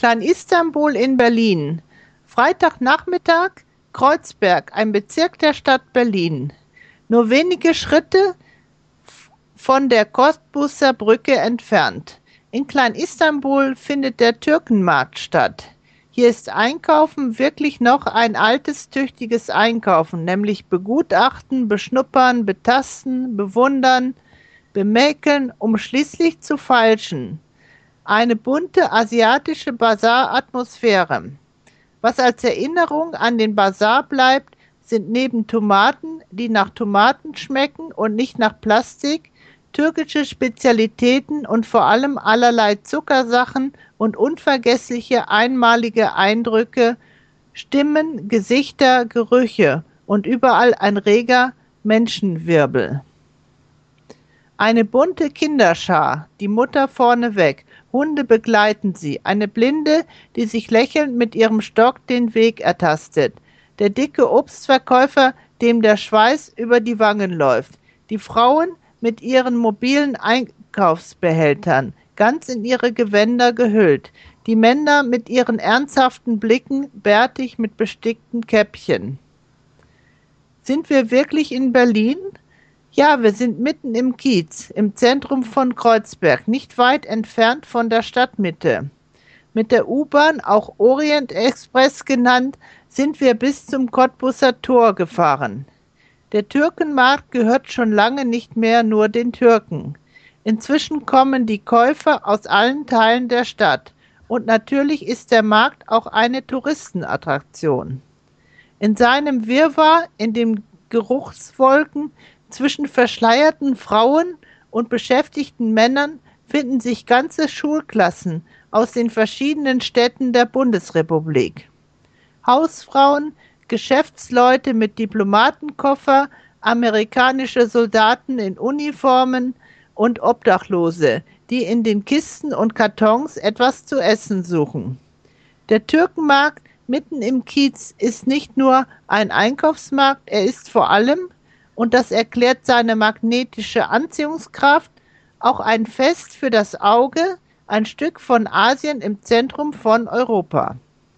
Klein Istanbul in Berlin. Freitagnachmittag, Kreuzberg, ein Bezirk der Stadt Berlin. Nur wenige Schritte von der Cottbusser Brücke entfernt. In Klein Istanbul findet der Türkenmarkt statt. Hier ist Einkaufen wirklich noch ein altes, tüchtiges Einkaufen, nämlich begutachten, beschnuppern, betasten, bewundern, bemäkeln, um schließlich zu falschen eine bunte asiatische Basar-Atmosphäre. Was als Erinnerung an den Basar bleibt, sind neben Tomaten, die nach Tomaten schmecken und nicht nach Plastik, türkische Spezialitäten und vor allem allerlei Zuckersachen und unvergessliche einmalige Eindrücke, Stimmen, Gesichter, Gerüche und überall ein reger Menschenwirbel. Eine bunte Kinderschar, die Mutter vorneweg, Hunde begleiten sie, eine Blinde, die sich lächelnd mit ihrem Stock den Weg ertastet, der dicke Obstverkäufer, dem der Schweiß über die Wangen läuft, die Frauen mit ihren mobilen Einkaufsbehältern, ganz in ihre Gewänder gehüllt, die Männer mit ihren ernsthaften Blicken, bärtig mit bestickten Käppchen. Sind wir wirklich in Berlin? Ja, wir sind mitten im Kiez, im Zentrum von Kreuzberg, nicht weit entfernt von der Stadtmitte. Mit der U-Bahn, auch Orient Express genannt, sind wir bis zum Cottbusser Tor gefahren. Der Türkenmarkt gehört schon lange nicht mehr nur den Türken. Inzwischen kommen die Käufer aus allen Teilen der Stadt und natürlich ist der Markt auch eine Touristenattraktion. In seinem Wirrwarr, in den Geruchswolken, zwischen verschleierten Frauen und beschäftigten Männern finden sich ganze Schulklassen aus den verschiedenen Städten der Bundesrepublik. Hausfrauen, Geschäftsleute mit Diplomatenkoffer, amerikanische Soldaten in Uniformen und Obdachlose, die in den Kisten und Kartons etwas zu essen suchen. Der Türkenmarkt mitten im Kiez ist nicht nur ein Einkaufsmarkt, er ist vor allem und das erklärt seine magnetische Anziehungskraft, auch ein Fest für das Auge, ein Stück von Asien im Zentrum von Europa.